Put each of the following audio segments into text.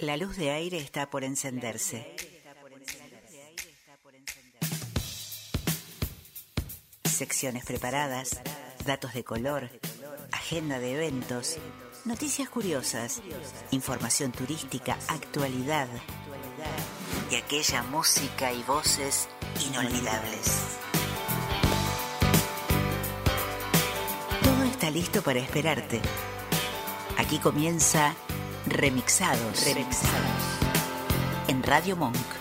La luz de aire está por encenderse. Secciones preparadas, datos de color, agenda de eventos, noticias curiosas, información turística, actualidad. Y aquella música y voces inolvidables. Todo está listo para esperarte. Aquí comienza Remixados. Remixados. En Radio Monk.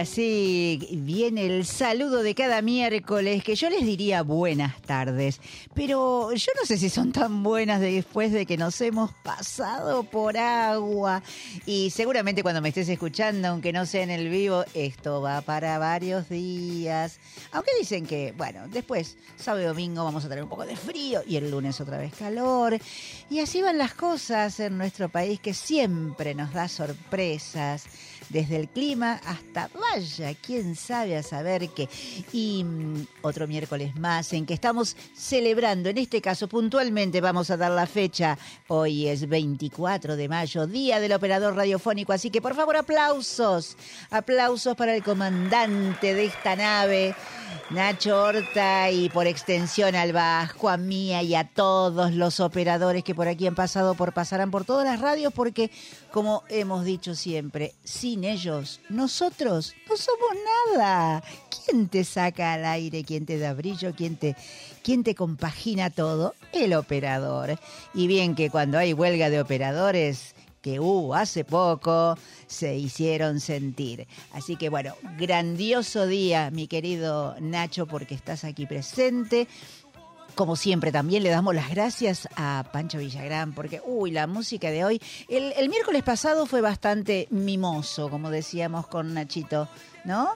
Ahora sí, viene el saludo de cada miércoles, que yo les diría buenas tardes, pero yo no sé si son tan buenas después de que nos hemos pasado por agua. Y seguramente cuando me estés escuchando, aunque no sea en el vivo, esto va para varios días. Aunque dicen que, bueno, después, sábado y domingo vamos a tener un poco de frío y el lunes otra vez calor. Y así van las cosas en nuestro país que siempre nos da sorpresas desde el clima hasta, vaya, quién sabe a saber qué. Y mm, otro miércoles más en que estamos celebrando, en este caso puntualmente vamos a dar la fecha, hoy es 24 de mayo, Día del Operador Radiofónico, así que por favor aplausos, aplausos para el comandante de esta nave. Nacho Horta y por extensión al Vasco, a Mía y a todos los operadores que por aquí han pasado, por pasarán por todas las radios, porque como hemos dicho siempre, sin ellos, nosotros no somos nada. ¿Quién te saca al aire? ¿Quién te da brillo? ¿Quién te, quién te compagina todo? El operador. Y bien que cuando hay huelga de operadores, que hubo hace poco, se hicieron sentir. Así que bueno, grandioso día, mi querido Nacho, porque estás aquí presente. Como siempre, también le damos las gracias a Pancho Villagrán, porque, uy, la música de hoy. El, miércoles pasado fue bastante mimoso, como decíamos con Nachito, ¿no?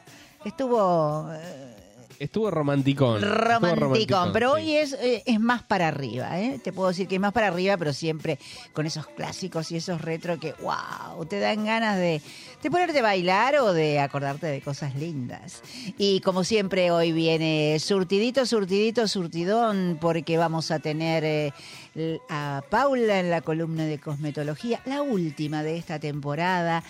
Estuvo. eh, Estuvo romanticón. estuvo romanticón, pero sí. hoy es, eh, es más para arriba, ¿eh? Te puedo decir que es más para arriba, pero siempre con esos clásicos y esos retro que, wow, te dan ganas de, de ponerte a bailar o de acordarte de cosas lindas. Y como siempre, hoy viene surtidito, surtidito, surtidón, porque vamos a tener eh, a Paula en la columna de cosmetología, la última de esta temporada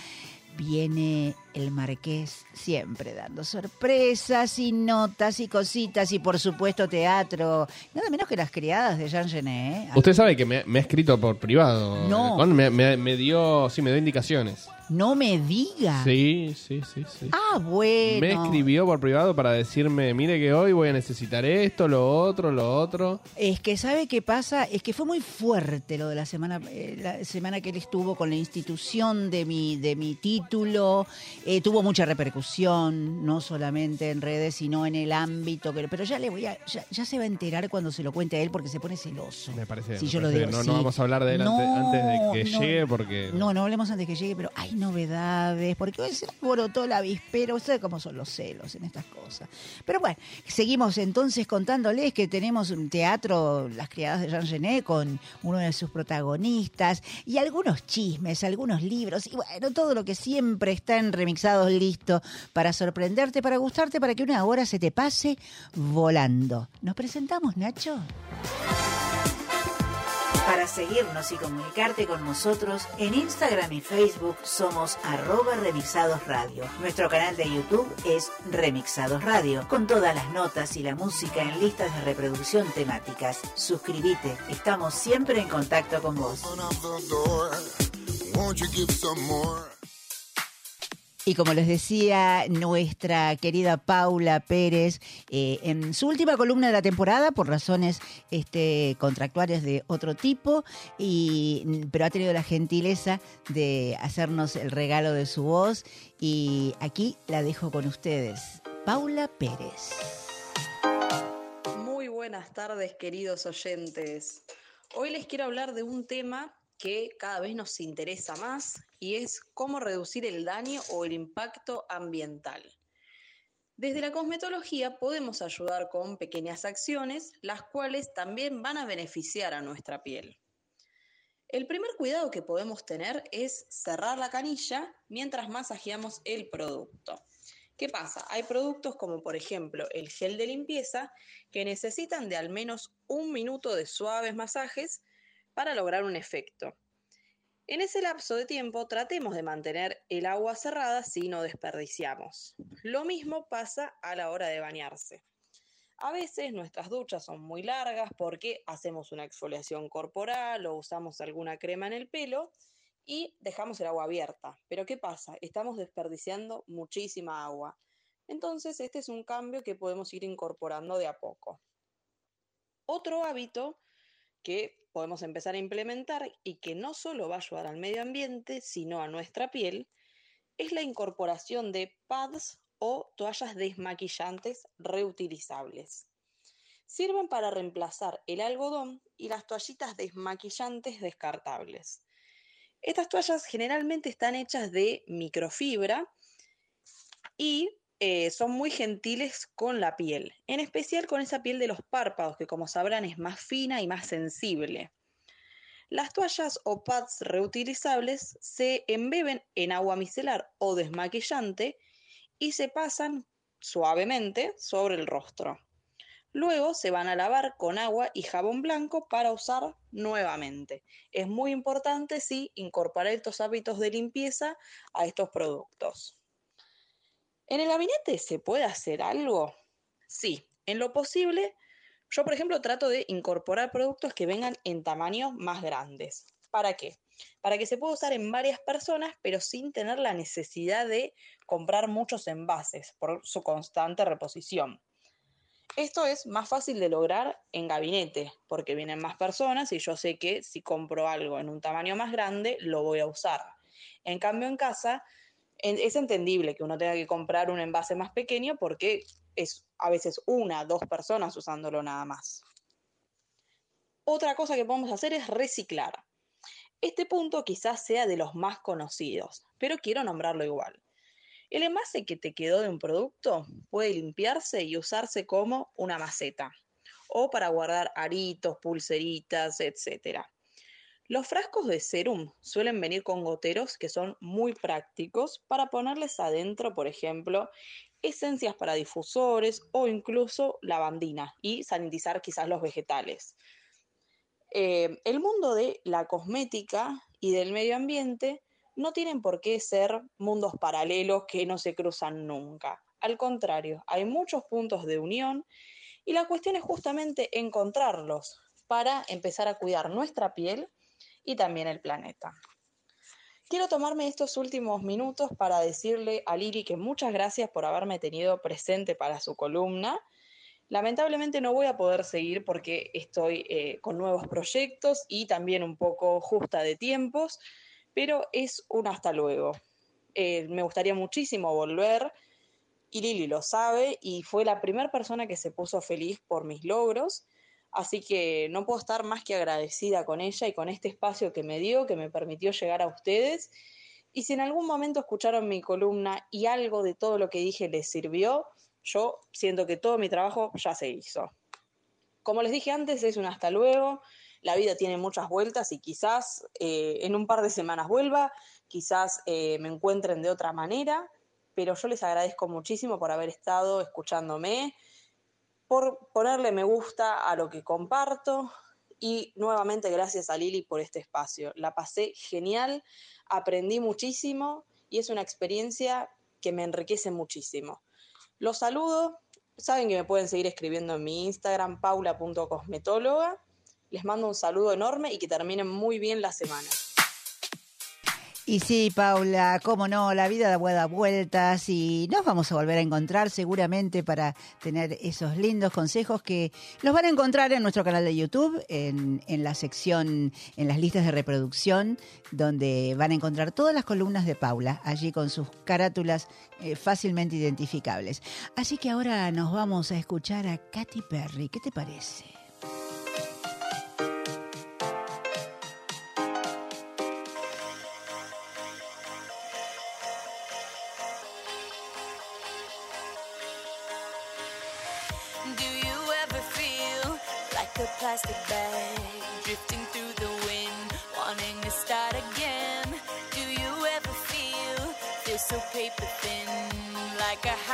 viene el marqués siempre dando sorpresas y notas y cositas y por supuesto teatro, nada menos que las criadas de Jean Genet. ¿eh? Usted sabe que me, me ha escrito por privado. No. Me, me- me dio, sí, me dio indicaciones. No me diga. Sí, sí, sí, sí. Ah, bueno. Me escribió por privado para decirme, mire que hoy voy a necesitar esto, lo otro, lo otro. Es que sabe qué pasa, es que fue muy fuerte lo de la semana, eh, la semana que él estuvo con la institución de mi, de mi título, Eh, tuvo mucha repercusión, no solamente en redes, sino en el ámbito, que, pero ya le voy a, ya, ya se va a enterar cuando se lo cuente a él porque se pone celoso. Me parece. Si me yo lo digo, no, sí. no vamos a hablar de él antes, No, antes de que no. llegue porque. No, no hablemos antes que llegue, pero novedades, porque hoy se alborotó la vispera, usted cómo son los celos en estas cosas. Pero bueno, seguimos entonces contándoles que tenemos un teatro, Las Criadas de Jean Genet, con uno de sus protagonistas, y algunos chismes, algunos libros, y bueno, todo lo que siempre está en remixados listo para sorprenderte, para gustarte, para que una hora se te pase volando. ¿Nos presentamos, Nacho? Para seguirnos y comunicarte con nosotros, en Instagram y Facebook somos arroba Remixados Radio. Nuestro canal de YouTube es Remixados Radio, con todas las notas y la música en listas de reproducción temáticas. Suscríbete, estamos siempre en contacto con vos. Y como les decía nuestra querida Paula Pérez, eh, en su última columna de la temporada, por razones este, contractuales de otro tipo, y, pero ha tenido la gentileza de hacernos el regalo de su voz, y aquí la dejo con ustedes. Paula Pérez. Muy buenas tardes, queridos oyentes. Hoy les quiero hablar de un tema que cada vez nos interesa más y es cómo reducir el daño o el impacto ambiental. Desde la cosmetología podemos ayudar con pequeñas acciones, las cuales también van a beneficiar a nuestra piel. El primer cuidado que podemos tener es cerrar la canilla mientras masajeamos el producto. ¿Qué pasa? Hay productos como por ejemplo el gel de limpieza que necesitan de al menos un minuto de suaves masajes para lograr un efecto. En ese lapso de tiempo tratemos de mantener el agua cerrada si no desperdiciamos. Lo mismo pasa a la hora de bañarse. A veces nuestras duchas son muy largas porque hacemos una exfoliación corporal o usamos alguna crema en el pelo y dejamos el agua abierta. Pero ¿qué pasa? Estamos desperdiciando muchísima agua. Entonces, este es un cambio que podemos ir incorporando de a poco. Otro hábito que podemos empezar a implementar y que no solo va a ayudar al medio ambiente, sino a nuestra piel, es la incorporación de pads o toallas desmaquillantes reutilizables. Sirven para reemplazar el algodón y las toallitas desmaquillantes descartables. Estas toallas generalmente están hechas de microfibra y eh, son muy gentiles con la piel, en especial con esa piel de los párpados, que como sabrán es más fina y más sensible. Las toallas o pads reutilizables se embeben en agua micelar o desmaquillante y se pasan suavemente sobre el rostro. Luego se van a lavar con agua y jabón blanco para usar nuevamente. Es muy importante, sí, incorporar estos hábitos de limpieza a estos productos. ¿En el gabinete se puede hacer algo? Sí, en lo posible. Yo, por ejemplo, trato de incorporar productos que vengan en tamaños más grandes. ¿Para qué? Para que se pueda usar en varias personas, pero sin tener la necesidad de comprar muchos envases por su constante reposición. Esto es más fácil de lograr en gabinete, porque vienen más personas y yo sé que si compro algo en un tamaño más grande, lo voy a usar. En cambio, en casa es entendible que uno tenga que comprar un envase más pequeño porque es a veces una, dos personas usándolo nada más. Otra cosa que podemos hacer es reciclar. Este punto quizás sea de los más conocidos, pero quiero nombrarlo igual. El envase que te quedó de un producto puede limpiarse y usarse como una maceta o para guardar aritos, pulseritas, etc. Los frascos de serum suelen venir con goteros que son muy prácticos para ponerles adentro, por ejemplo, esencias para difusores o incluso lavandina y sanitizar quizás los vegetales. Eh, el mundo de la cosmética y del medio ambiente no tienen por qué ser mundos paralelos que no se cruzan nunca. Al contrario, hay muchos puntos de unión y la cuestión es justamente encontrarlos para empezar a cuidar nuestra piel y también el planeta. Quiero tomarme estos últimos minutos para decirle a Lili que muchas gracias por haberme tenido presente para su columna. Lamentablemente no voy a poder seguir porque estoy eh, con nuevos proyectos y también un poco justa de tiempos, pero es un hasta luego. Eh, me gustaría muchísimo volver y Lili lo sabe y fue la primera persona que se puso feliz por mis logros Así que no puedo estar más que agradecida con ella y con este espacio que me dio, que me permitió llegar a ustedes. Y si en algún momento escucharon mi columna y algo de todo lo que dije les sirvió, yo siento que todo mi trabajo ya se hizo. Como les dije antes, es un hasta luego. La vida tiene muchas vueltas y quizás eh, en un par de semanas vuelva, quizás eh, me encuentren de otra manera, pero yo les agradezco muchísimo por haber estado escuchándome por ponerle me gusta a lo que comparto y nuevamente gracias a Lili por este espacio. La pasé genial, aprendí muchísimo y es una experiencia que me enriquece muchísimo. Los saludo, saben que me pueden seguir escribiendo en mi Instagram paula.cosmetóloga. Les mando un saludo enorme y que terminen muy bien la semana. Y sí, Paula, cómo no, la vida da vueltas y nos vamos a volver a encontrar seguramente para tener esos lindos consejos que los van a encontrar en nuestro canal de YouTube, en, la sección, en las listas de reproducción, donde van a encontrar todas las columnas de Paula, allí con sus carátulas eh, fácilmente identificables. Así que ahora nos vamos a escuchar a Katy Perry. ¿Qué te parece?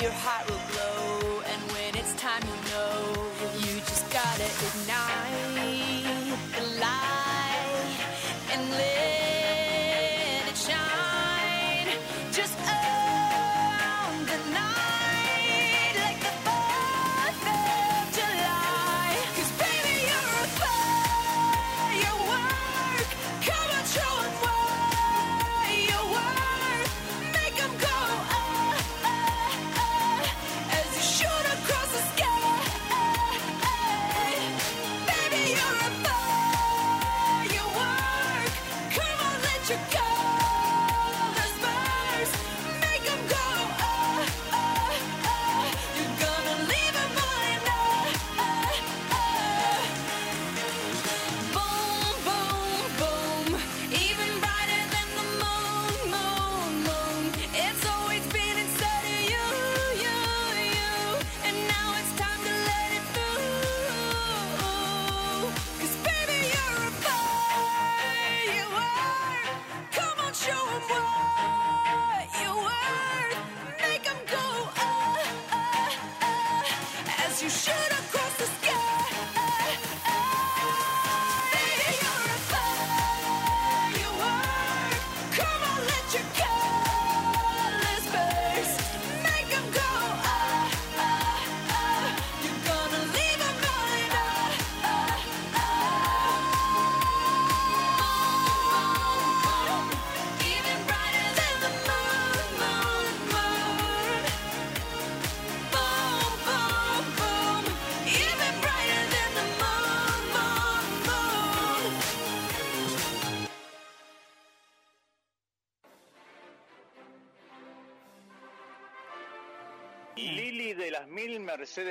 your heart will glow, and when it's time, you know. You just gotta ignite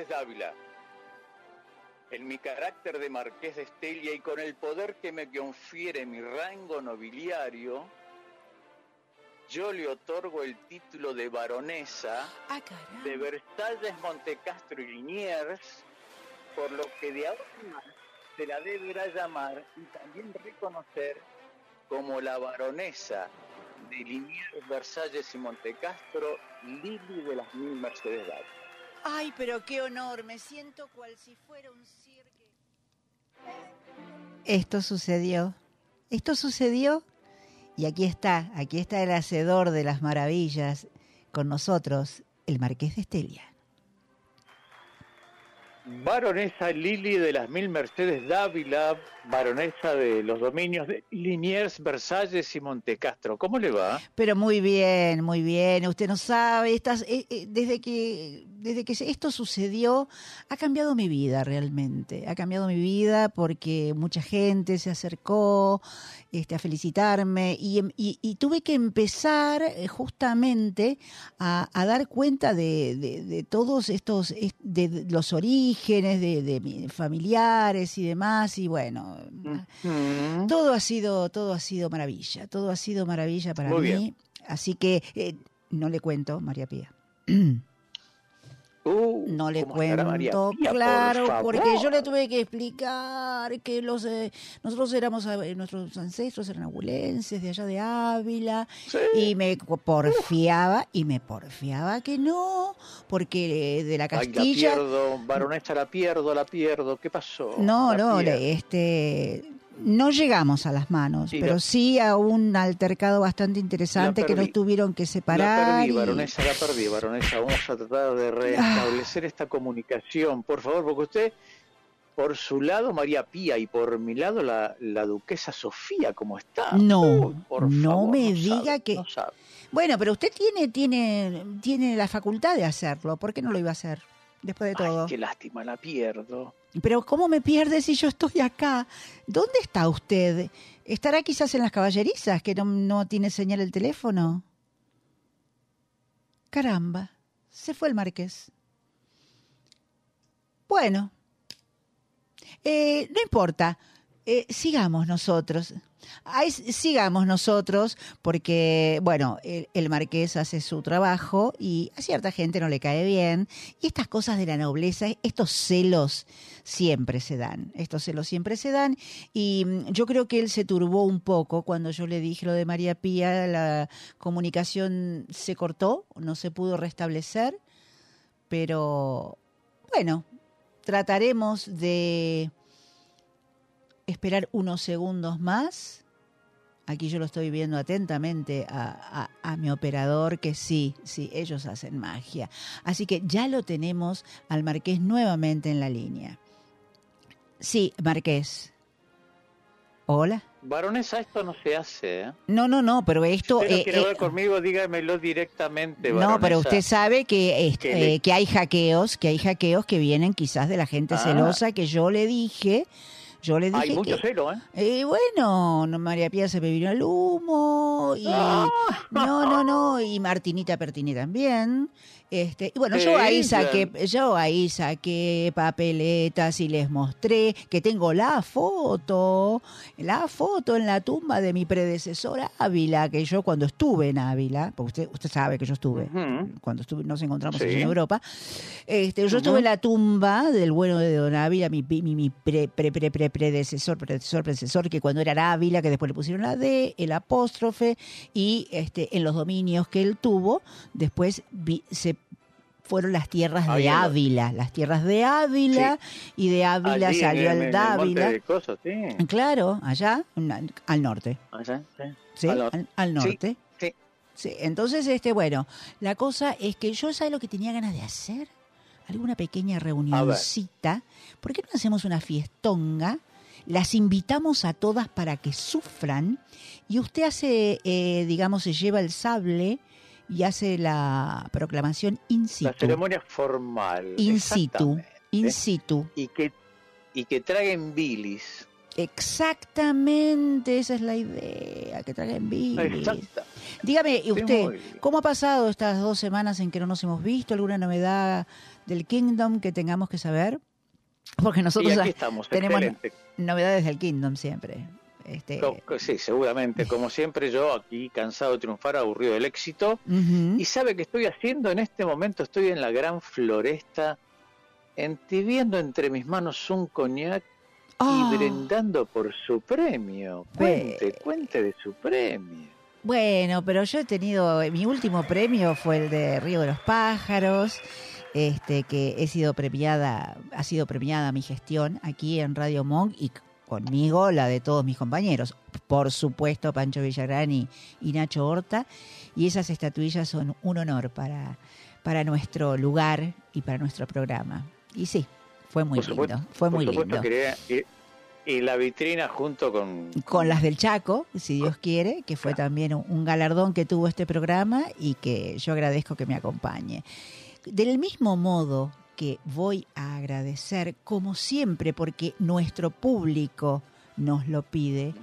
Mercedes Dávila. En mi carácter de marqués de Estella y con el poder que me confiere mi rango nobiliario, yo le otorgo el título de baronesa Ah, de Versalles, Montecastro y Liniers, por lo que de ahora más se la deberá llamar y también reconocer como la baronesa de Liniers, Versalles y Montecastro, Lili de las Mil Mercedes Dávila. Ay, pero qué honor, me siento cual si fuera un cirque. Esto sucedió, esto sucedió y aquí está, aquí está el hacedor de las maravillas con nosotros, el Marqués de Estelia. Baronesa Lili de las Mil Mercedes Dávila, baronesa de los dominios de Liniers, Versalles y Montecastro. ¿Cómo le va? Pero muy bien, muy bien. Usted no sabe, estas, eh, eh, desde que desde que esto sucedió ha cambiado mi vida realmente. Ha cambiado mi vida porque mucha gente se acercó este, a felicitarme y, em- y- y tuve que empezar eh, justamente a, a dar cuenta de, de- todos estos, es- de, los orígenes de, de familiares y demás. Y bueno, Todo ha sido, todo ha sido maravilla, todo ha sido maravilla para Muy mí. bien. Así que eh, no le cuento, María Pía. Uh, No le ¿cómo estará María cuento, Pía, claro, porque yo le tuve que explicar que los eh, nosotros éramos, eh, nuestros ancestros eran abulenses de allá de Ávila, Sí. y me porfiaba, y me porfiaba que no, porque eh, de la Ay, la Castilla... pierdo, baronesa, la pierdo, la pierdo. ¿Qué pasó? No, La no, pierdo. le- este, no llegamos a las manos, Sí, pero la- sí a un altercado bastante interesante La que nos tuvieron que La separar. perdí, y- baronesa, la perdí, baronesa. Vamos a tratar de restablecer esta comunicación, por favor, porque usted, por su lado, María Pía, y por mi lado, la, la duquesa Sofía, ¿cómo está? No, Uy, por no favor, me no diga sabe, que- no. Bueno, pero usted tiene, tiene, tiene la facultad de hacerlo. ¿Por qué no lo iba a hacer? Después de todo. Ay, qué lástima, la pierdo. Pero ¿cómo me pierde si yo estoy acá? ¿Dónde está usted? ¿Estará quizás en las caballerizas que no, no tiene señal el teléfono? Caramba, se fue el marqués. Bueno, eh, no importa, eh, sigamos nosotros. Ay, sigamos nosotros porque, bueno, el, el marqués hace su trabajo y a cierta gente no le cae bien. Y estas cosas de la nobleza, estos celos siempre se dan. Estos celos siempre se dan. Y mm, yo creo que él se turbó un poco cuando yo le dije lo de María Pía. La comunicación se cortó, no se pudo restablecer. Pero, bueno, trataremos de esperar unos segundos más. Aquí yo lo estoy viendo atentamente a, a- a mi operador, que sí, sí, ellos hacen magia. Así que ya lo tenemos al Marqués nuevamente en la línea. Sí, Marqués. Hola. Baronesa, esto no se hace, ¿eh? No, no, no, pero esto... Si usted no eh, quiere eh, hablar conmigo, dígamelo directamente, no, baronesa. pero usted sabe que, es- Que le- eh, que hay hackeos, que hay hackeos que vienen quizás de la gente Ah. celosa que yo le dije, yo le dije Hay mucho que, celo, ¿eh? Y bueno, no, María Pía se me vino el humo y Ah. no, no, no, y Martinita Pertini también. Este, y bueno, yo ahí saqué, yo ahí saqué papeletas y les mostré que tengo la foto, la foto en la tumba de mi predecesor Ávila, que yo cuando estuve en Ávila, porque usted, usted sabe que yo estuve, cuando estuve, nos encontramos Sí. en Europa, este, yo estuve en la tumba del bueno de Don Ávila, mi, mi, mi pre, pre, pre, pre- predecesor, predecesor, predecesor, que cuando era Ávila, que después le pusieron la D, el apóstrofe, y este, en los dominios que él tuvo, después vi- se fueron las tierras de Ávila, las tierras de Ávila, y de Ávila Allí, salió en- el en Dávila. sí. Claro, allá, al norte. Allá, sí. Al Al, norte. al Sí, norte. sí. Sí, entonces, este, bueno, la cosa es que yo, ¿sabe lo que tenía ganas de hacer? Alguna pequeña reunioncita. ¿Por qué no hacemos una fiestonga? Las invitamos a todas para que sufran y usted hace, eh, digamos, se lleva el sable y hace la proclamación in La situ. ceremonia formal. In situ. In situ. Y que, y que traguen bilis. Exactamente, esa es la idea, que traigan bilis. Exacta. Dígame, ¿y Sí, usted cómo ha pasado estas dos semanas en que no nos hemos visto? ¿Alguna novedad del Kingdom que tengamos que saber? Porque Y nosotros aquí estamos, tenemos excelente. novedades del Kingdom siempre. Este, Sí, seguramente. Como siempre, yo aquí cansado de triunfar, aburrido del éxito. Y sabe que estoy haciendo en este momento, estoy en la gran floresta, entibiendo entre mis manos un coñac Ah, y brindando por su premio. Cuente, cuente de su premio. Bueno, pero yo he tenido, mi último premio fue el de Río de los Pájaros, este que he sido premiada, ha sido premiada mi gestión aquí en Radio Monk y conmigo la de todos mis compañeros, por supuesto Pancho Villagrán y, y Nacho Horta, y esas estatuillas son un honor para, para nuestro lugar y para nuestro programa. Y sí, fue muy Por lindo, fue Por muy supuesto, lindo. quería- y, y la vitrina junto con... con las del Chaco, si Dios quiere, que fue también un, un galardón que tuvo este programa y que yo agradezco que me acompañe. Del mismo modo que voy a agradecer, como siempre, porque nuestro público nos lo pide,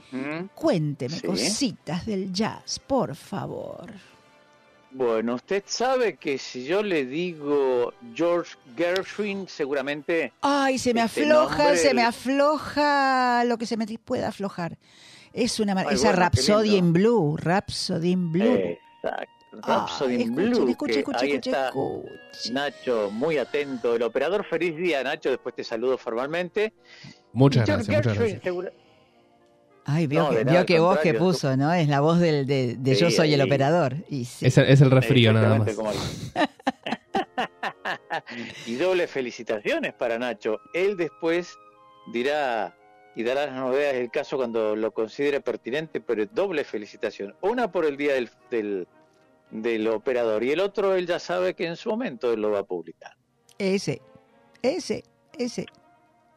cuénteme Sí. cositas del jazz, por favor. Bueno, usted sabe que si yo le digo George Gershwin, seguramente Ay, se me Este afloja, nombre, se me afloja lo que se me pueda aflojar. Es una Ay, esa bueno, Rhapsody in Blue, Rhapsody in Blue. Exacto. Rhapsody Ay, in escuchen, Blue, escuchen, que escuchen, ahí está. Nacho, muy atento. El operador, feliz día, Nacho. Después te saludo formalmente. Muchas George gracias, muchas Gershwin, gracias. segura- Ay, vio, No, que, vio que voz que puso, ¿no? Es la voz del, de, de Yo soy el operador. Y sí. Es el, es el refrío nada más. Y doble felicitaciones para Nacho. Él después dirá y dará las novedades del caso cuando lo considere pertinente, pero doble felicitación. Una por el día del, del, del operador y el otro él ya sabe que en su momento él lo va a publicar. Ese, ese, ese.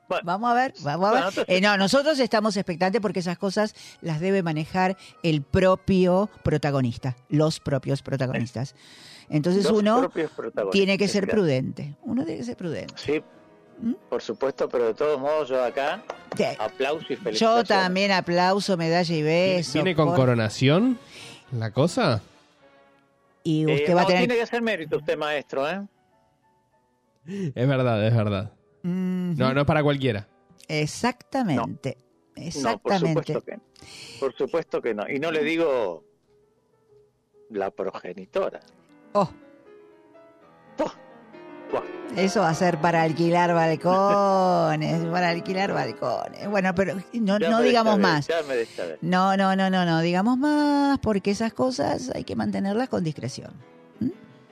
Bueno, vamos a ver, vamos a ver. bueno, Eh, no, nosotros estamos expectantes porque esas cosas las debe manejar el propio protagonista, los propios protagonistas. Entonces Los uno tiene que ser claro. prudente. Uno tiene que ser prudente. Sí, ¿Mm? por supuesto, pero de todos modos yo acá Sí. aplauso y Yo felicitaciones. también aplauso, medalla y beso. ¿Viene con por- coronación la cosa? Y Eh, usted va a no, tener. tiene que hacer mérito usted, maestro, ¿eh? Es verdad, es verdad. Ujú. No, no es para cualquiera. Exactamente. No, por Exactamente. supuesto que no. Por supuesto que no. Y no le digo la progenitora. Oh, eso va a ser para alquilar balcones, para alquilar balcones. Bueno, pero no, no digamos más. No, no, no, no, no, digamos más, porque esas cosas hay que mantenerlas con discreción.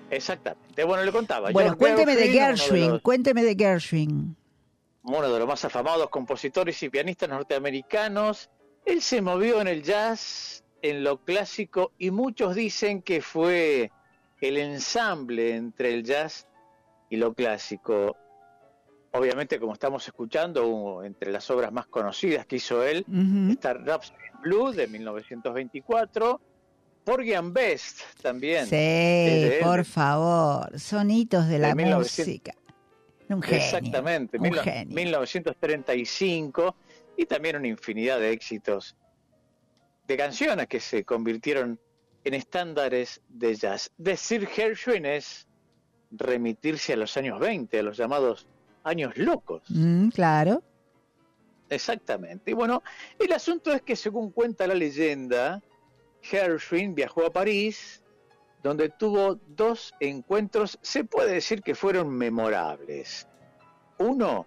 Exactamente. Bueno, le contaba. Bueno, cuénteme de Gershwin, los- cuénteme de Gershwin. uno de los más afamados compositores y pianistas norteamericanos. Él se movió en el jazz, en lo clásico, y muchos dicen que fue el ensamble entre el jazz y lo clásico. Obviamente, como estamos escuchando, uh, entre las obras más conocidas que hizo él, Ujú. está Rhapsody in Blue de 1924, Porgy and Best también. Sí, de él. por favor, sonitos de la De 1900. música. Un genio. Exactamente, un mil- genio. 1935 y también una infinidad de éxitos de canciones que se convirtieron en estándares de jazz. Decir Gershwin es remitirse a los años 20, a los llamados años locos. Mm, claro. Exactamente. Y bueno, el asunto es que según cuenta la leyenda, Gershwin viajó a París, donde tuvo dos encuentros, se puede decir que fueron memorables. Uno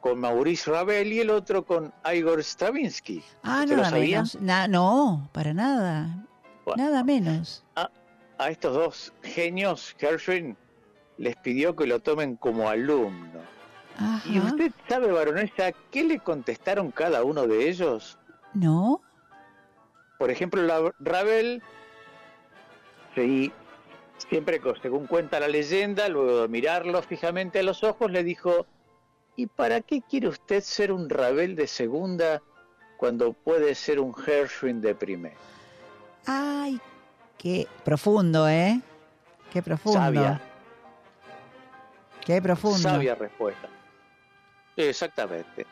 con Maurice Ravel y el otro con Igor Stravinsky. Ah, ¿Usted lo nada sabía? menos. Na- no, para nada. Bueno. Nada menos. A estos dos genios, Gershwin les pidió que lo tomen como alumno. Ajá. ¿Y usted sabe, baronesa, qué le contestaron cada uno de ellos? ¿No? Por ejemplo, la- Ravel, sí, siempre, según cuenta la leyenda, luego de mirarlo fijamente a los ojos, le dijo, ¿y para qué quiere usted ser un Ravel de segunda cuando puede ser un Gershwin de primera? Ay, qué profundo, ¿eh? Qué profundo. Sabia, Qué profundo. sabia respuesta. Exactamente.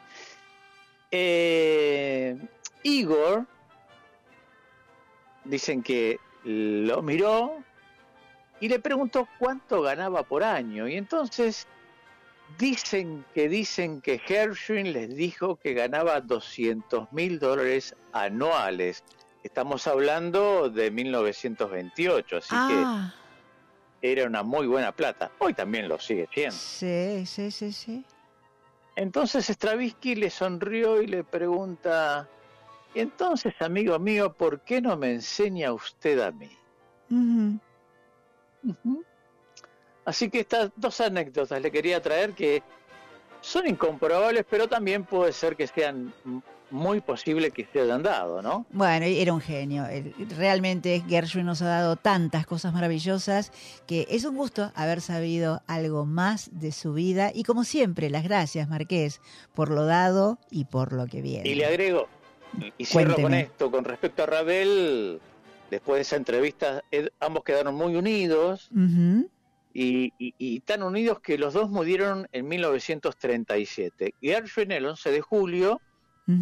Eh, Igor, dicen que lo miró y le preguntó cuánto ganaba por año. Y entonces dicen que dicen que Gershwin les dijo que ganaba 200 mil dólares anuales. Estamos hablando de 1928, así ah, que era una muy buena plata. Hoy también lo sigue siendo. sí, sí, sí, sí. Entonces Stravinsky le sonrió y le pregunta, "Y entonces, amigo mío, ¿por qué no me enseña usted a mí? Así que estas dos anécdotas le quería traer que son incomprobables, pero también puede ser que sean muy posible que se hayan dado, ¿no? Bueno, era un genio. Realmente Gershwin nos ha dado tantas cosas maravillosas que es un gusto haber sabido algo más de su vida. Y como siempre, las gracias, Marqués, por lo dado y por lo que viene. Y le agrego, y cierro con Cuénteme. esto, con respecto a Ravel, después de esa entrevista, ambos quedaron muy unidos y, tan unidos que los dos murieron en 1937. Gershwin el 11 de julio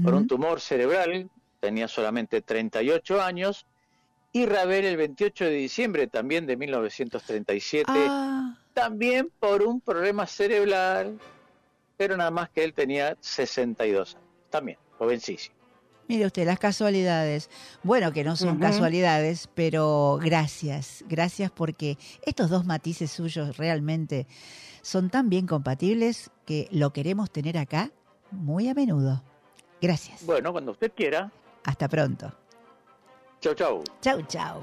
por un tumor cerebral, tenía solamente 38 años, y Ravel el 28 de diciembre también de 1937, ah. también por un problema cerebral, pero nada más que él tenía 62 años, también jovencísimo. Mire usted, las casualidades. Bueno, que no son casualidades, pero gracias. Gracias porque estos dos matices suyos realmente son tan bien compatibles que lo queremos tener acá muy a menudo. Gracias. Bueno, cuando usted quiera. Hasta pronto. Chau, chau. Chau, chau.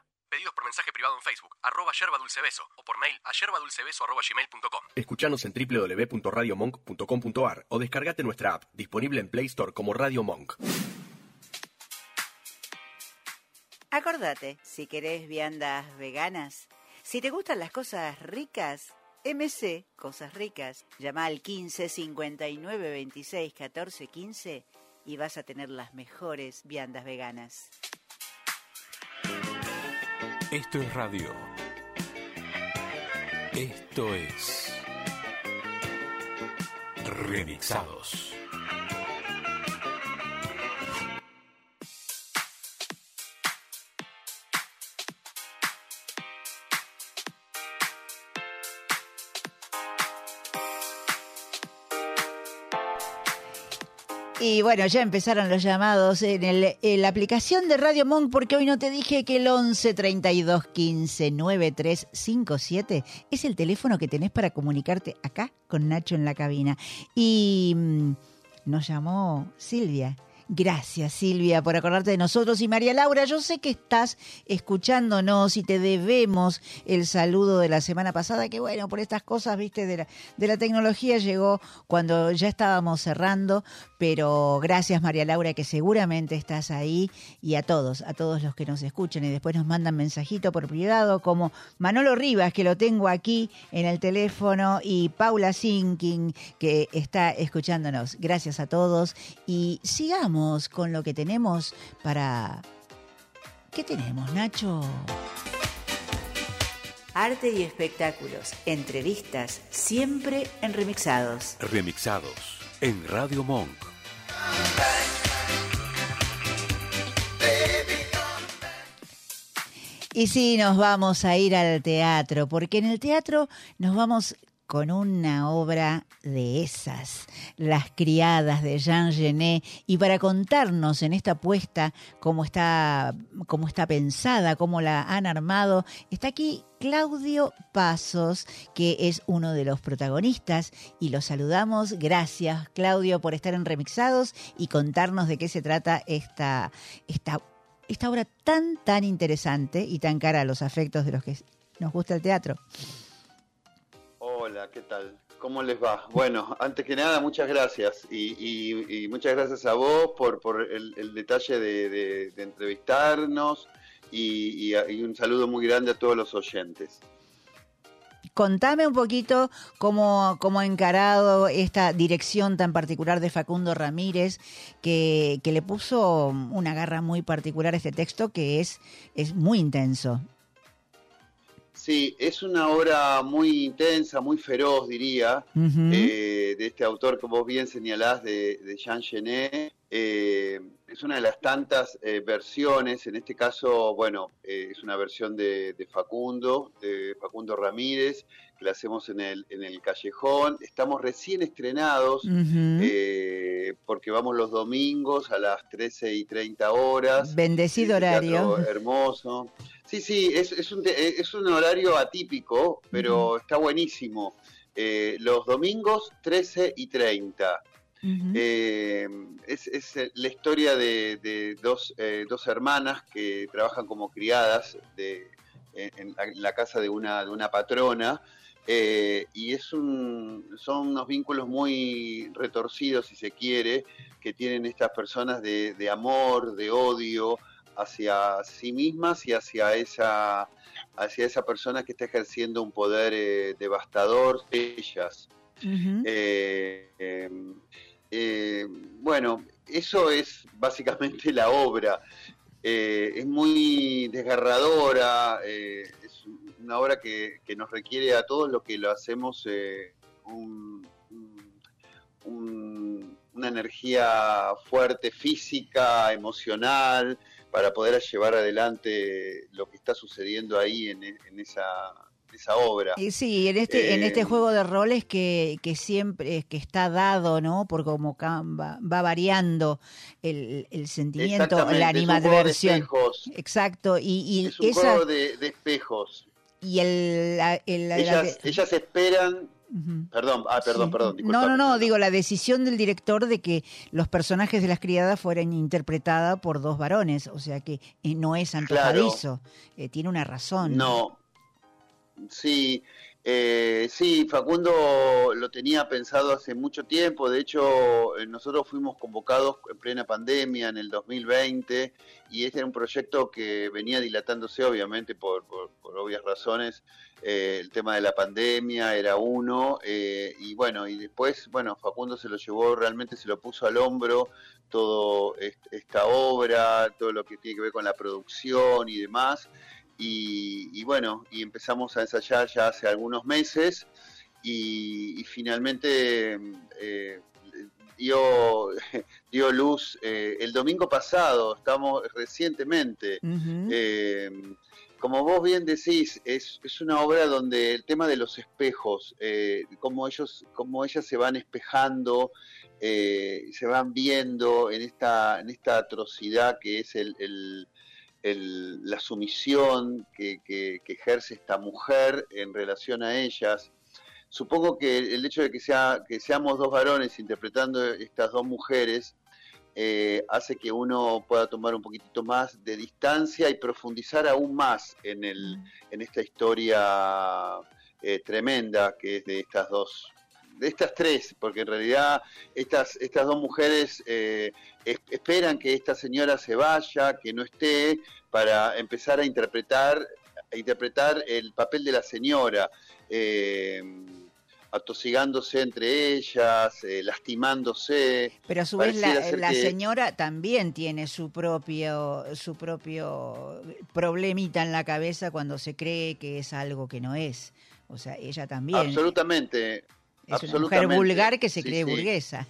Pedidos por mensaje privado en Facebook, arroba yerba dulce beso, o por mail a yerbadulcebeso arroba gmail.com. Escuchanos en www.radiomonk.com.ar o descargate nuestra app, disponible en Play Store como Radio Monk. Acordate, si querés viandas veganas, si te gustan las cosas ricas, MC Cosas Ricas, llama al 15 59 26 14 15 y vas a tener las mejores viandas veganas. Esto es radio. Esto es. Remixados. Y bueno, ya empezaron los llamados en, el, la aplicación de Radio Monk, porque hoy no te dije que el 11 32 15 9357 es el teléfono que tenés para comunicarte acá con Nacho en la cabina. Y mm, nos llamó Silvia. Gracias Silvia por acordarte de nosotros. Y María Laura, yo sé que estás escuchándonos y te debemos el saludo de la semana pasada, que bueno, por estas cosas, viste, de la, tecnología llegó cuando ya estábamos cerrando, pero gracias María Laura que seguramente estás ahí. Y a todos, a todos los que nos escuchan. Y después nos mandan mensajito por privado como Manolo Rivas, que lo tengo aquí en el teléfono, y Paula Sinking, que está escuchándonos. Gracias a todos. Y sigamos con lo que tenemos para... ¿Qué tenemos, Nacho? Arte y espectáculos, entrevistas, siempre en remixados. Remixados en Radio Monk. Y sí, nos vamos a ir al teatro, porque en el teatro nos vamos con una obra de esas, Las criadas de Jean Genet, y para contarnos en esta puesta cómo está, cómo está pensada, cómo la han armado, está aquí Claudio Pasos, que es uno de los protagonistas, y los saludamos. Gracias, Claudio, por estar en Remixados y contarnos de qué se trata esta, esta, esta obra tan, tan interesante y tan cara a los afectos de los que nos gusta el teatro. Hola, ¿qué tal? ¿Cómo les va? Bueno, antes que nada, muchas gracias y, muchas gracias a vos por, el, detalle de, entrevistarnos y un saludo muy grande a todos los oyentes. Contame un poquito cómo, cómo ha encarado esta dirección tan particular de Facundo Ramírez, que, que le puso una garra muy particular a este texto que es, es muy intenso. Sí, es una obra muy intensa, muy feroz, diría, eh, de este autor que vos bien señalás, de, de Jean Genet. Eh, es una de las tantas eh, versiones, en este caso, bueno, es una versión de, de Facundo, de Facundo Ramírez, que la hacemos en el, en el Callejón. Estamos recién estrenados, eh, porque vamos los domingos a las 13 y 30 horas. Bendecido horario. Hermoso. Sí, sí, es, es, un, te- es un horario atípico, pero está buenísimo. Eh, los domingos 13 y 30. Ujú. Eh, es, es, eh, la historia de, de dos, eh, dos hermanas que trabajan como criadas de, en, la, en la casa de una, de una patrona. eh, y es un, son unos vínculos muy retorcidos, si se quiere, que tienen estas personas de, de amor, de odio hacia sí mismas y hacia esa, hacia esa persona que está ejerciendo un poder eh, devastador de ellas. Eh, eh, eh, bueno, eso es básicamente la obra. Es muy desgarradora, es una obra que, que nos requiere a todos los que lo hacemos un- una energía fuerte física, emocional, para poder llevar adelante lo que está sucediendo ahí en, en esa, esa obra. Y sí, en este, en este Eh, juego de roles que, que siempre que está dado, ¿no? Por cómo va, va variando el, el sentimiento, la animadversión. espejos. Exacto, y, y Es un esa juego de, de espejos. y el, el- la- la- Ellas, ellas esperan. Perdón, ah, perdón, Sí. perdón. No, no, no, digo la decisión del director de que los personajes de las criadas fueran interpretadas por dos varones, o sea que eh, no es antojadizo, eh, tiene una razón. No. Sí, eh, sí, Facundo lo tenía pensado hace mucho tiempo. De hecho, eh, nosotros fuimos convocados en plena pandemia en el 2020 y este era un proyecto que venía dilatándose, obviamente, por, obvias razones. Eh, el tema de la pandemia era uno eh, y bueno, y después, bueno, Facundo se lo llevó, realmente se lo puso al hombro todo est- esta obra, todo lo que tiene que ver con la producción y demás. Y, y bueno, y empezamos a ensayar ya hace algunos meses y, y finalmente eh, dio, dio luz eh, el domingo pasado, estamos recientemente. Eh, como vos bien decís, es, es una obra donde el tema de los espejos, eh, cómo ellos, cómo ellas se van espejando, eh, se van viendo en esta, en esta atrocidad que es el, el- la sumisión que, ejerce esta mujer en relación a ellas. Supongo que el, hecho de que, sea, que seamos dos varones interpretando estas dos mujeres eh, hace que uno pueda tomar un poquitito más de distancia y profundizar aún más en, el, en esta historia eh, tremenda que es de estas dos, de estas tres, porque en realidad estas, estas dos mujeres eh, esperan que esta señora se vaya, que no esté, para empezar a interpretar, a interpretar el papel de la señora. eh, atosigándose entre ellas, eh, lastimándose. Pero a su vez la, la que- señora también tiene su propio su propio problemita en la cabeza cuando se cree que es algo que no es. O sea, ella también Absolutamente. es una mujer absolutamente. vulgar que se Sí, cree sí. burguesa.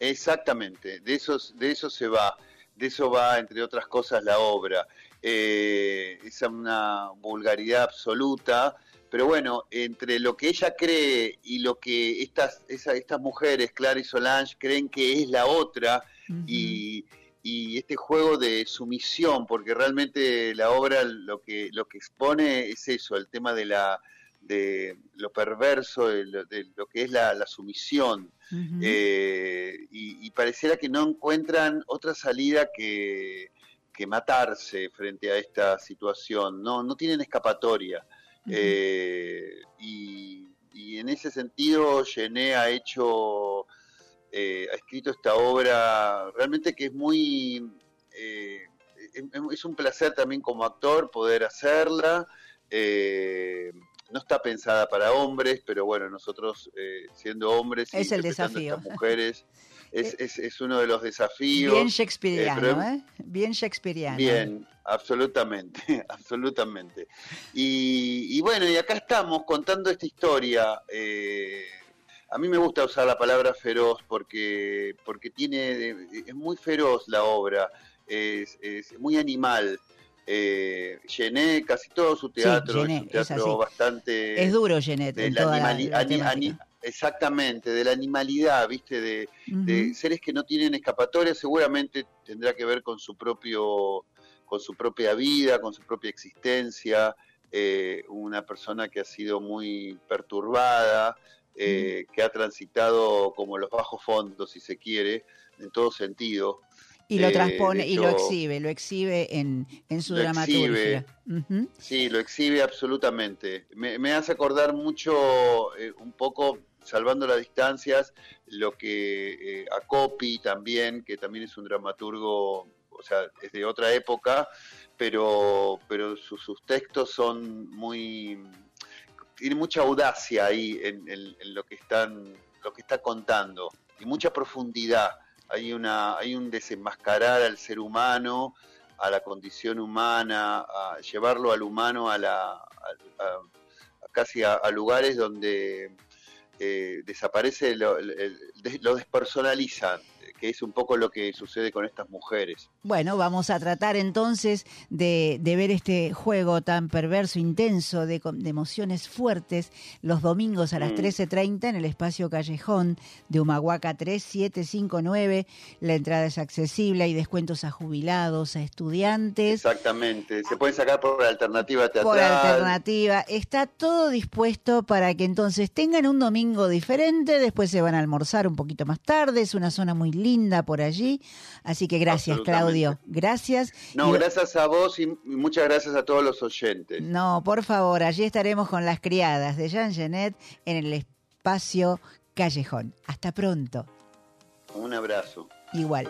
Exactamente, de eso, de eso se va, de eso va, entre otras cosas, la obra. Eh, es una vulgaridad absoluta, pero bueno, entre lo que ella cree y lo que estas, esa- estas mujeres, Clara y Solange, creen que es la otra, y, y este juego de sumisión, porque realmente la obra lo que, lo que expone es eso, el tema de la de lo perverso, de lo, de lo que es la, la sumisión. Eh, y, y pareciera que no encuentran otra salida que, que matarse frente a esta situación, no, no tienen escapatoria. Eh, y, y en ese sentido, Gené ha hecho, eh, ha escrito esta obra realmente que es muy, es, es un placer también como actor poder hacerla. Eh, no está pensada para hombres, pero bueno, nosotros eh, siendo hombres y Es el desafío. estas mujeres es, es, es uno de los desafíos. Bien Eh, shakespeariano, pero- ¿eh? Bien shakespeariano. Bien, absolutamente, absolutamente. Y, y bueno, y acá estamos contando esta historia. eh, a mí me gusta usar la palabra feroz porque, porque tiene, es muy feroz la obra, es, es muy animal. Eh, llené casi todo su teatro, Gené, es un teatro bastante Es duro, Jeanette, de en la toda la- animali- la ani- temática. ani- exactamente, de la animalidad, viste, de, seres que no tienen escapatoria, seguramente tendrá que ver con su propio, con su propia vida, con su propia existencia, eh, una persona que ha sido muy perturbada eh, que ha transitado como los bajos fondos, si se quiere, en todo sentido. Y lo Eh, transpone y lo exhibe, lo exhibe en, en su lo dramaturgia. Ujú. Sí, lo exhibe absolutamente. Me, me hace acordar mucho, eh, un poco, salvando las distancias, lo que eh, a Copy también, que también es un dramaturgo, o sea, es de otra época, pero, pero sus, sus textos son muy... Tiene mucha audacia ahí en, en- en lo que están, lo que está contando y mucha profundidad. Hay una, hay un desenmascarar al ser humano, a la condición humana, a llevarlo al humano a la, casi a, a lugares donde eh, desaparece, lo, el- lo despersonalizan, que es un poco lo que sucede con estas mujeres. Bueno, vamos a tratar entonces de, de ver este juego tan perverso, intenso, de, de emociones fuertes, los domingos a las Mm. 13.30 en el espacio Callejón de Humahuaca 3759. La entrada es accesible, hay descuentos a jubilados, a estudiantes. Exactamente. Se pueden sacar por alternativa teatral. Por alternativa, está todo dispuesto para que entonces tengan un domingo diferente, después se van a almorzar un poquito más tarde, es una zona muy linda por allí, así que gracias. Claudio, gracias. No, Y- gracias a vos y muchas gracias a todos los oyentes. No, por favor, allí estaremos con las criadas de Jean Genet en el espacio Callejón. Hasta pronto. Un abrazo. Igual.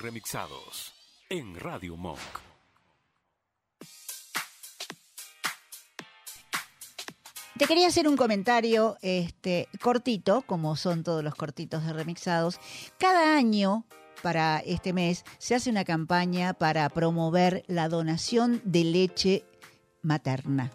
Remixados. En Radio Monk. Te quería hacer un comentario este, cortito, como son todos los cortitos de remixados. Cada año, para este mes, se hace una campaña para promover la donación de leche materna.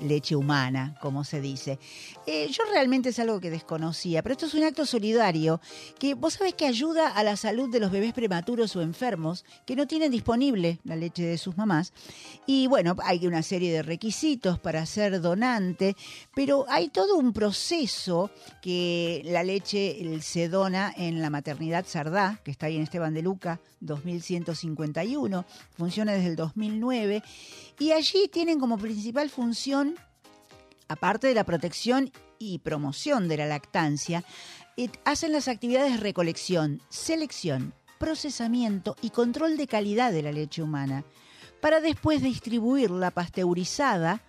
Leche humana, como se dice. Eh, yo realmente es algo que desconocía, pero esto es un acto solidario que vos sabés que ayuda a la salud de los bebés prematuros o enfermos que no tienen disponible la leche de sus mamás. Y bueno, hay una serie de requisitos para ser donante, pero hay todo un proceso que la leche se dona en la maternidad Sardá, que está ahí en Esteban de Luca, 2151, funciona desde el 2009, y allí tienen como principal función, aparte de la protección y promoción de la lactancia hacen las actividades de recolección, selección, procesamiento y control de calidad de la leche humana, para después distribuirla pasteurizada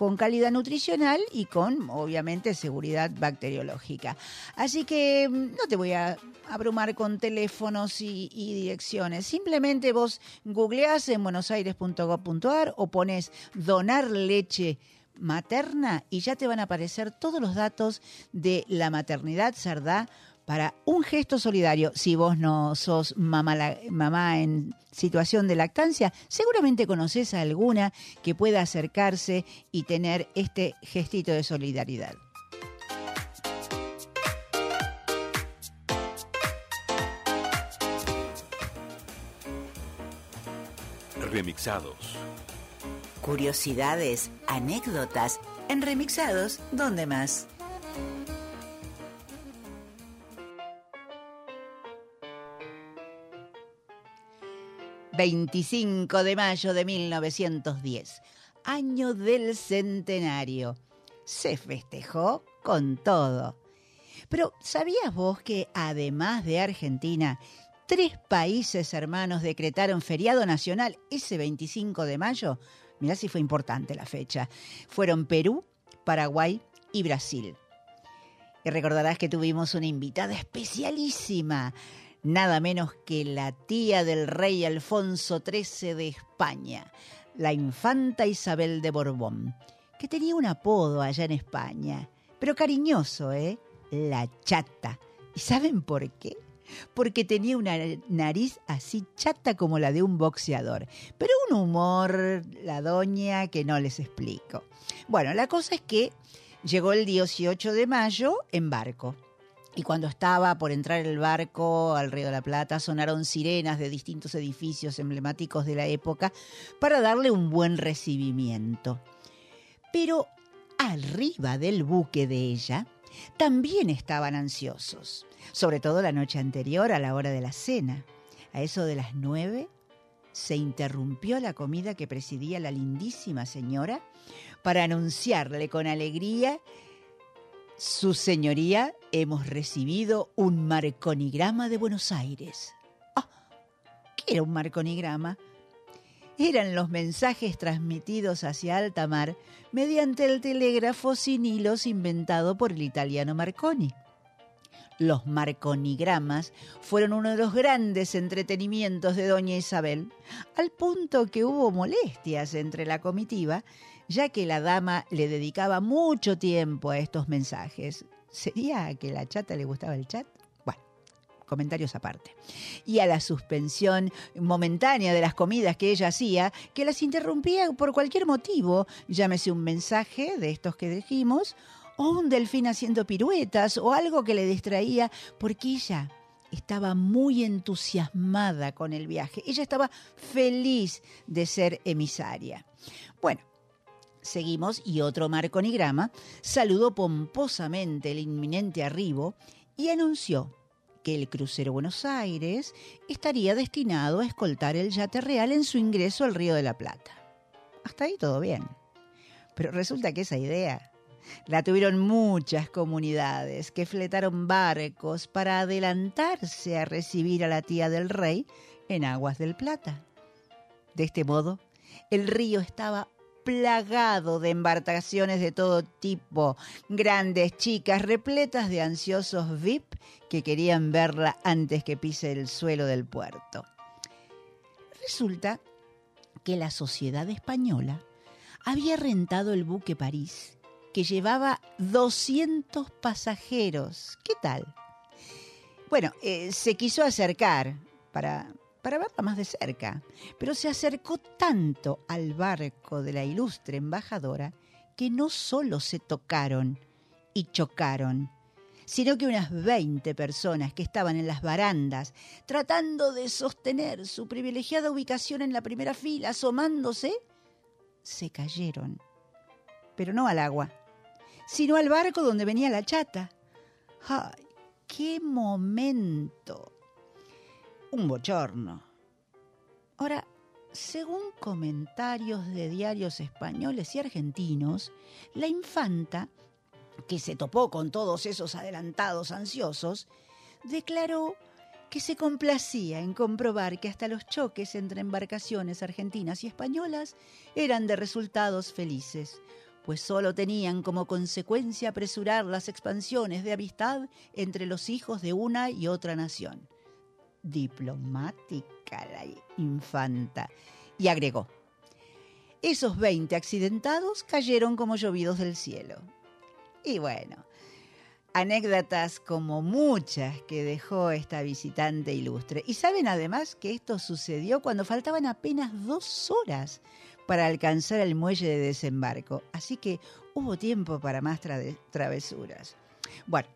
con calidad nutricional y con, obviamente, seguridad bacteriológica. Así que mm, no te voy a abrumar con teléfonos y, direcciones. Simplemente vos googleás en buenosaires.gov.ar o pones donar leche materna y ya te van a aparecer todos los datos de la maternidad Sardá para un gesto solidario. Si vos no sos mamá, la- mamá en situación de lactancia, seguramente conoces a alguna que pueda acercarse y tener este gestito de solidaridad. Remixados. Curiosidades, anécdotas, en remixados, ¿dónde más? 25 de mayo de 1910, año del centenario. Se festejó con todo. Pero ¿sabías vos que además de Argentina, tres países hermanos decretaron feriado nacional ese 25 de mayo? Mirá si fue importante la fecha. Fueron Perú, Paraguay y Brasil. Y recordarás que tuvimos una invitada especialísima, nada menos que la tía del rey Alfonso XIII de España, la infanta Isabel de Borbón, que tenía un apodo allá en España, pero cariñoso, ¿eh? La chata. ¿Y saben por qué? Porque tenía una nariz así chata como la de un boxeador, pero un humor, la doña, que no les explico. Bueno, la cosa es que llegó el 18 de mayo en barco. Y cuando estaba por entrar el barco al Río de la Plata, sonaron sirenas de distintos edificios emblemáticos de la época para darle un buen recibimiento. Pero arriba del buque de ella también estaban ansiosos, sobre todo la noche anterior a la hora de la cena. A eso de las nueve se interrumpió la comida que presidía la lindísima señora para anunciarle con alegría su señoría, hemos recibido un marconigrama de Buenos Aires. Ah, ¿qué era un marconigrama? Eran los mensajes transmitidos hacia alta mar mediante el telégrafo sin hilos inventado por el italiano Marconi. Los marconigramas fueron uno de los grandes entretenimientos de doña Isabel, al punto que hubo molestias entre la comitiva, ya que la dama le dedicaba mucho tiempo a estos mensajes. ¿Sería que la chata le gustaba el chat? Bueno, comentarios aparte. Y a la suspensión momentánea de las comidas que ella hacía, que las interrumpía por cualquier motivo, llámese un mensaje de estos que dijimos, o un delfín haciendo piruetas, o algo que le distraía, porque ella estaba muy entusiasmada con el viaje. Ella estaba feliz de ser emisaria. Bueno, seguimos y otro marconigrama saludó pomposamente el inminente arribo y anunció que el crucero Buenos Aires estaría destinado a escoltar el yate real en su ingreso al Río de la Plata. Hasta ahí todo bien. Pero resulta que esa idea la tuvieron muchas comunidades que fletaron barcos para adelantarse a recibir a la tía del rey en aguas del Plata. De este modo, el río estaba plagado de embarcaciones de todo tipo, grandes, chicas, repletas de ansiosos VIP que querían verla antes que pise el suelo del puerto. Resulta que la sociedad española había rentado el buque París, que llevaba 200 pasajeros. ¿Qué tal? Bueno, eh, se quiso acercar para, para verla más de cerca, pero se acercó tanto al barco de la ilustre embajadora que no solo se tocaron y chocaron, sino que unas 20 personas que estaban en las barandas tratando de sostener su privilegiada ubicación en la primera fila, asomándose, se cayeron. Pero no al agua, sino al barco donde venía la chata. ¡Ay, qué momento! Un bochorno. Ahora, según comentarios de diarios españoles y argentinos, la infanta que se topó con todos esos adelantados ansiosos, declaró que se complacía en comprobar que hasta los choques entre embarcaciones argentinas y españolas eran de resultados felices, pues solo tenían como consecuencia apresurar las expansiones de amistad entre los hijos de una y otra nación. Diplomática la infanta. Y agregó, esos 20 accidentados cayeron como llovidos del cielo. Y bueno, anécdotas como muchas que dejó esta visitante ilustre. Y saben además que esto sucedió cuando faltaban apenas dos horas para alcanzar el muelle de desembarco. Así que hubo tiempo para más tra- travesuras. Bueno,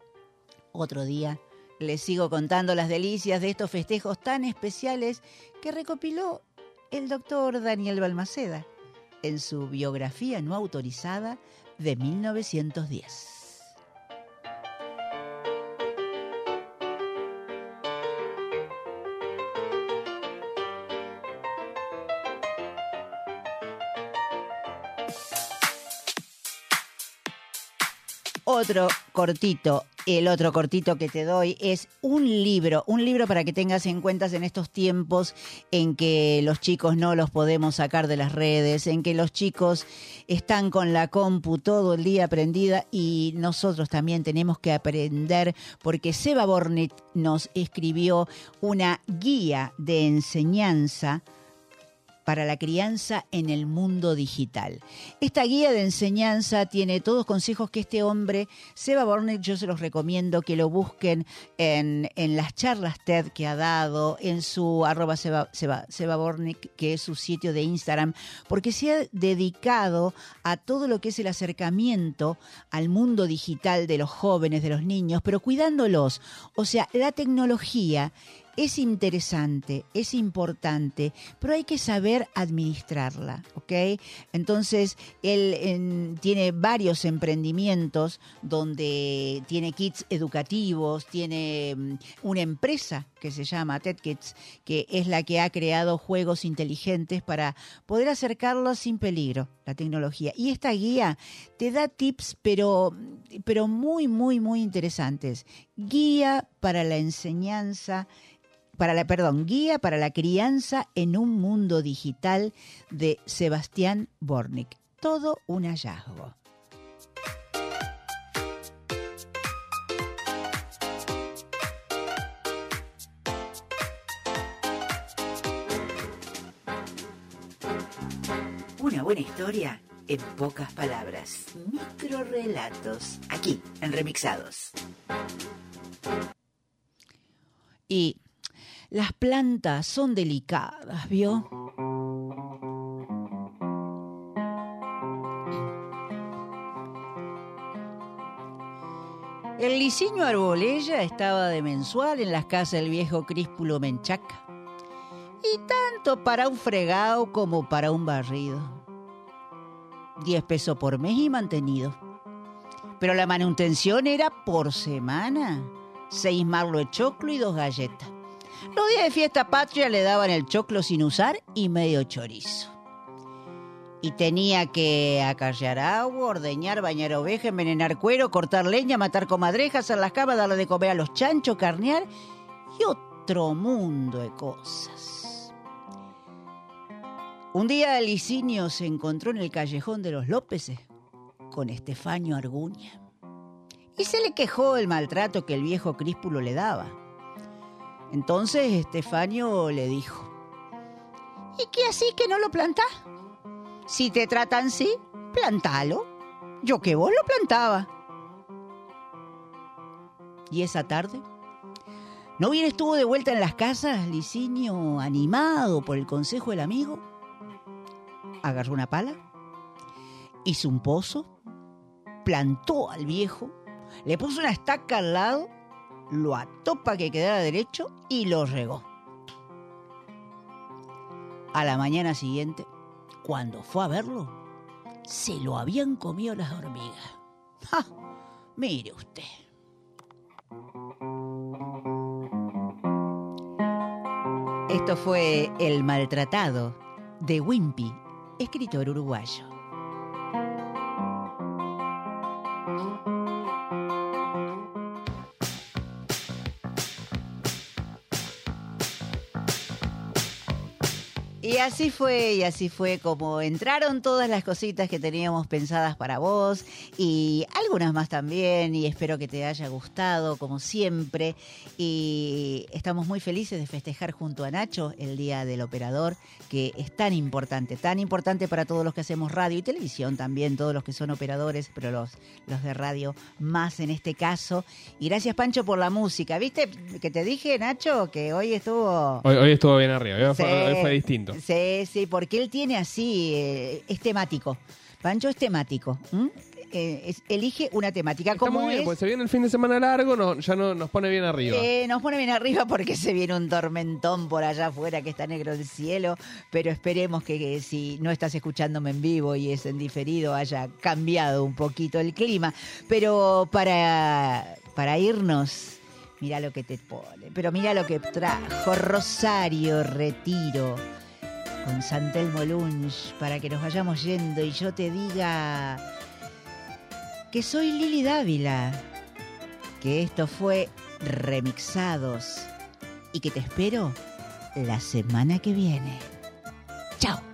otro día les sigo contando las delicias de estos festejos tan especiales que recopiló el doctor Daniel Balmaceda en su biografía no autorizada de 1910. Otro cortito, el otro cortito que te doy es un libro, un libro para que tengas en cuenta en estos tiempos en que los chicos no los podemos sacar de las redes, en que los chicos están con la compu todo el día prendida y nosotros también tenemos que aprender porque Seba Bornet nos escribió una guía de enseñanza para la crianza en el mundo digital. Esta guía de enseñanza tiene todos consejos que este hombre, Seba Bornek, yo se los recomiendo que lo busquen en, en las charlas TED que ha dado, en su arroba Seba, Seba, que es su sitio de Instagram, porque se ha dedicado a todo lo que es el acercamiento al mundo digital de los jóvenes, de los niños, pero cuidándolos. O sea, la tecnología es interesante, es importante, pero hay que saber administrarla, ¿ok? Entonces, él en- tiene varios emprendimientos donde tiene kits educativos, tiene mm, una empresa que se llama TED Kids, que es la que ha creado juegos inteligentes para poder acercarlos sin peligro, la tecnología. Y esta guía te da tips, pero, pero muy, muy, muy interesantes. Guía para la enseñanza para la, perdón, Guía para la crianza en un mundo digital de Sebastián Bornik. Todo un hallazgo. Una buena historia en pocas palabras. Microrelatos. Aquí, en Remixados. Y las plantas son delicadas, ¿vio? El licinio arbolella estaba de mensual en las casas del viejo Críspulo Menchaca. Y tanto para un fregado como para un barrido. Diez pesos por mes y mantenido. Pero la manutención era por semana. Seis marlos de choclo y dos galletas. Los días de fiesta patria le daban el choclo sin usar y medio chorizo. Y tenía que acarrear agua, ordeñar, bañar oveja, envenenar cuero, cortar leña, matar comadrejas, hacer las camas, darle de comer a los chanchos, carnear y otro mundo de cosas. Un día Licinio se encontró en el callejón de los Lópezes con Estefanio Arguña y se le quejó del maltrato que el viejo Críspulo le daba. Entonces Estefanio le dijo, ¿y qué así que no lo plantás? Si te tratan así, plantalo. Yo que vos lo plantaba. Y esa tarde, ¿no bien estuvo de vuelta en las casas, Licinio, animado por el consejo del amigo? Agarró una pala, hizo un pozo, plantó al viejo, le puso una estaca al lado, lo ató para que quedara derecho y lo regó. A la mañana siguiente, cuando fue a verlo, se lo habían comido las hormigas. ¡Ja! Mire usted. Esto fue El maltratado de Wimpy, escritor uruguayo. Así fue, y así fue como entraron todas las cositas que teníamos pensadas para vos y algunas más también y espero que te haya gustado como siempre y estamos muy felices de festejar junto a Nacho el Día del Operador que es tan importante, tan importante para todos los que hacemos radio y televisión también, todos los que son operadores, pero los, los de radio más en este caso. Y gracias Pancho por la música, ¿viste? Que te dije Nacho que hoy estuvo... Hoy, hoy estuvo bien arriba, hoy, fue, hoy fue distinto. Sí, sí, porque él tiene así, eh, es temático. Pancho es temático. ¿m? Eh, es- elige una temática. Está como muy bien, es, porque se viene el fin de semana largo, no, ya no, nos pone bien arriba. eh, nos pone bien arriba porque se viene un tormentón por allá afuera que está negro el cielo, pero esperemos que, que si no estás escuchándome en vivo y es en diferido haya cambiado un poquito el clima. Pero para, para irnos, mira lo que te pone, pero mira lo que trajo Rosario Retiro con Santelmo Lunch para que nos vayamos yendo y yo te diga que soy Lili Dávila, que esto fue Remixados y que te espero la semana que viene. Chao.